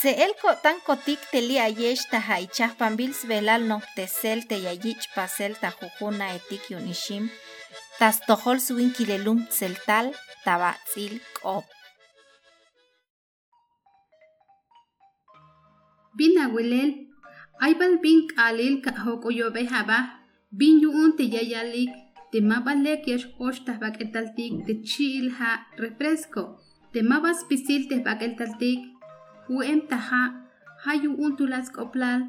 Se el tan kotik teli ayesh ta haichah pambils velal no te yayich pasel ta jujuna etik yunishim, tas tohol suin kilelum tseltal tabatzil k'ob. Bin abuelel, aybal bin kalil ka hokoyobe haba, bin yuun te yayalik, te mabalek yash hosh tahbak etaltik te chil ha refresco, te mabas pisil te uemtaha ha yu untulask oplal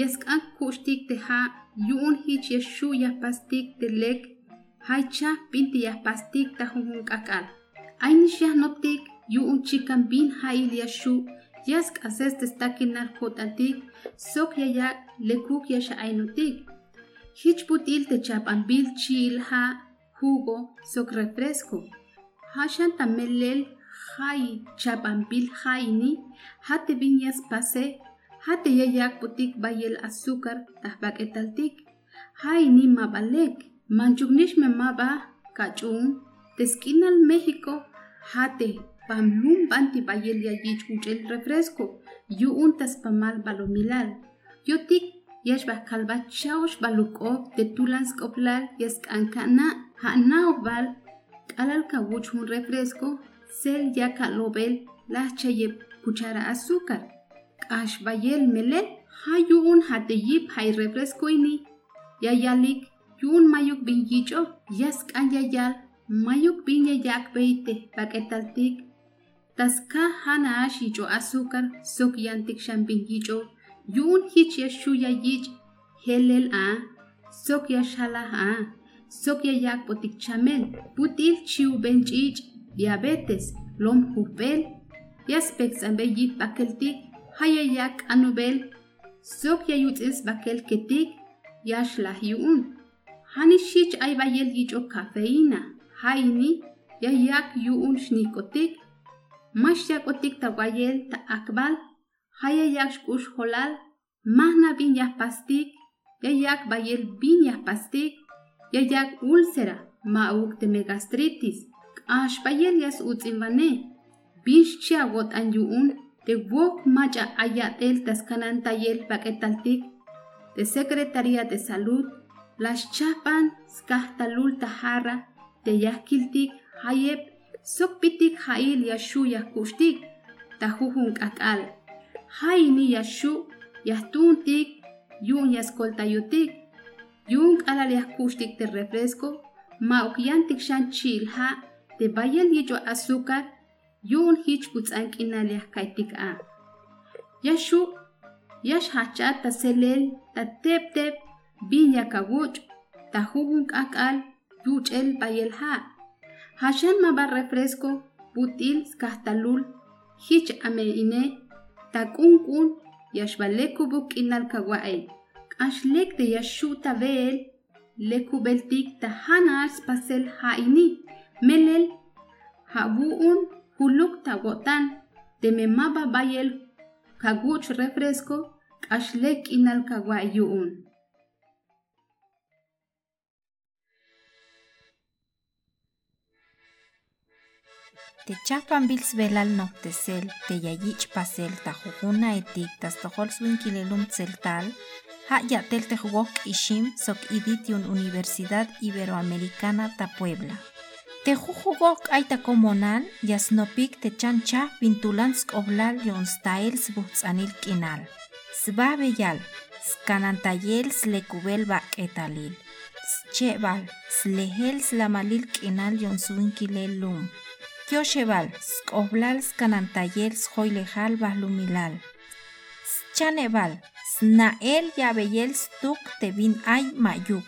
yask an kushtik te ha yu un hich yeshu yahpastik te lek haicha pinti yahpastik ta hunhun kakal ainish yahnoptik yu un chikan bin hail yeshu yask ases testakin nar jotantik sok yayak lekuk yasha ainutik hich putil te chapan bil chil ha jugo sok refresco. Hashan tamel hai chapampil haini hati viñas pase, hati yayak putik bayel azúcar tahbak etaltik, haini mabalek, manchugnish me maba, kachun, tesquinal México, hati pamlum banti bayel yayich uchel refresco, yu untas pamal balomilal, yotik yashbah kalbachaush baluk'ob bal yask'anka'na ja'nawbal un refresco sel yaka lobel la chayep cuchara azúcar. Kash bayel mele hayun hateyip hay refresco ini. Yayalik yun mayuk bin yicho yask yayal mayuk bin yayak beite paketaltik. Taska hana shicho azúcar sok yantik shambin yicho yun hich yashu yayich helel a sok yashala a sok yayak potik chamel putil chiu benchich diabetes, lom hupel, yaspeks ambe yit bakeltik, hayayak anubel, sok yayutis bakel ketik, yashlah yuun. Hani shich ay bayel yicho kafeína, haini, yayak yuun shnikotik, mash yakotik tawayel ta akbal, hayayak shkush holal, mahna bin pastik, yayak bayel bin pastik, yayak úlcera, mauk de megastritis, ashpayelias utzimane bishchi agot anyuun de wok macha ayatel taskanan tayel paketaltik de Secretaría de Salud las chapan skahtalul tahara de yakiltik hayep sokpitik hail yashu yakushtik tahujun kakal hayni yashu yastuntik yun yaskoltayutik yun kalal yakushtik de refresco ma ukyantik shan chilha te bayel yo azúcar yun hich putzanqina lehkaitik a. Yashu yash hachata selel ta tep tep bin yakaguch ta jubun kakal yuchel bayel ha. Hashan maba refresco putil skahtalul hich ame ine ta kunkun yashbaleku bukinal kawael. Ashlek de yashu tabel lekubeltik ta hanas pasel haini melel habuun huluk tagotan tememaba bayel kaguch refresco k'axlek inal kawa'yu'un. Te chapan bils velal noktesel te yayich pasel ta jujuna etik tas tojol swin tseltal ha yatel te jugok ishim sok iditiun Universidad Iberoamericana ta Puebla Tejujugok aita komonal yasnopik techancha pintulansk oblal yonstael sbutzanil kinal. Sbabeyal, skanantayel slekubel etalil. Schebal, slehel slamalil kinal yonsuinkilel lum. Kyoshebal, skoblal skanantayel schoilejal bahlumilal. Schanebal, snael yabeyel stuk tebin ay mayuk.